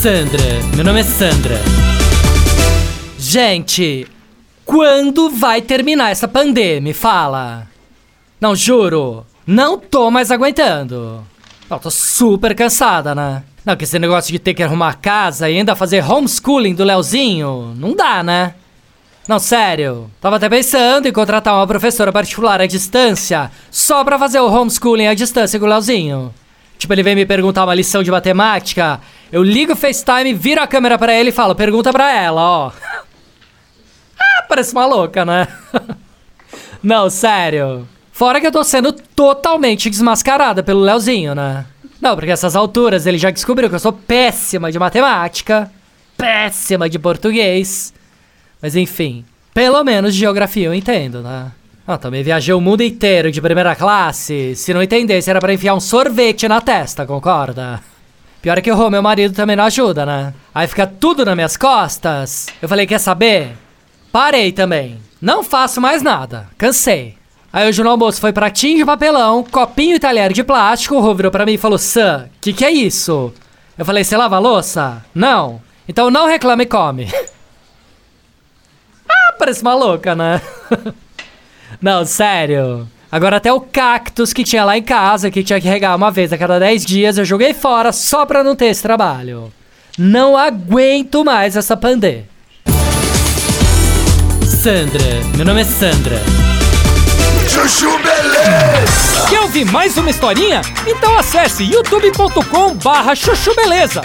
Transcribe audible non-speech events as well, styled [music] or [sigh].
Sandra, meu nome é Sandra. Gente, quando vai terminar essa pandemia? Fala. Não, juro, não tô mais aguentando. Não, tô super cansada, né? Não, que esse negócio de ter que arrumar casa e ainda fazer homeschooling do Leozinho, não dá, né? Não, sério. Tava até pensando em contratar uma professora particular à distância só pra fazer o homeschooling à distância com o Leozinho. Tipo, ele vem me perguntar uma lição de matemática, eu ligo o FaceTime, viro a câmera pra ele e falo, pergunta pra ela, ó. [laughs] ah, parece uma louca, né? [laughs] Não, sério. Fora que eu tô sendo totalmente desmascarada pelo Leozinho, né? Não, porque essas alturas ele já descobriu que eu sou péssima de matemática, péssima de português. Mas enfim, pelo menos geografia eu entendo, né? Ah, também viajei o mundo inteiro de primeira classe. Se não entendesse, era pra enfiar um sorvete na testa, concorda? Pior é que o meu marido também não ajuda, né? Aí fica tudo nas minhas costas. Eu falei, quer saber? Parei também. Não faço mais nada. Cansei. Aí hoje no almoço foi pratinho de papelão, copinho e talher de plástico. O Rô virou pra mim e falou: Sam, que que é isso? Eu falei: Você lava a louça? Não. Então não reclame e come. [laughs] ah, parece uma louca, né? [laughs] não, sério. Agora até o cactus que tinha lá em casa, que tinha que regar uma vez a cada 10 dias, eu joguei fora só pra não ter esse trabalho. Não aguento mais essa pandê. Sandra, meu nome é Sandra. Chuchu Beleza! Quer ouvir mais uma historinha? Então acesse youtube.com barra chuchu beleza.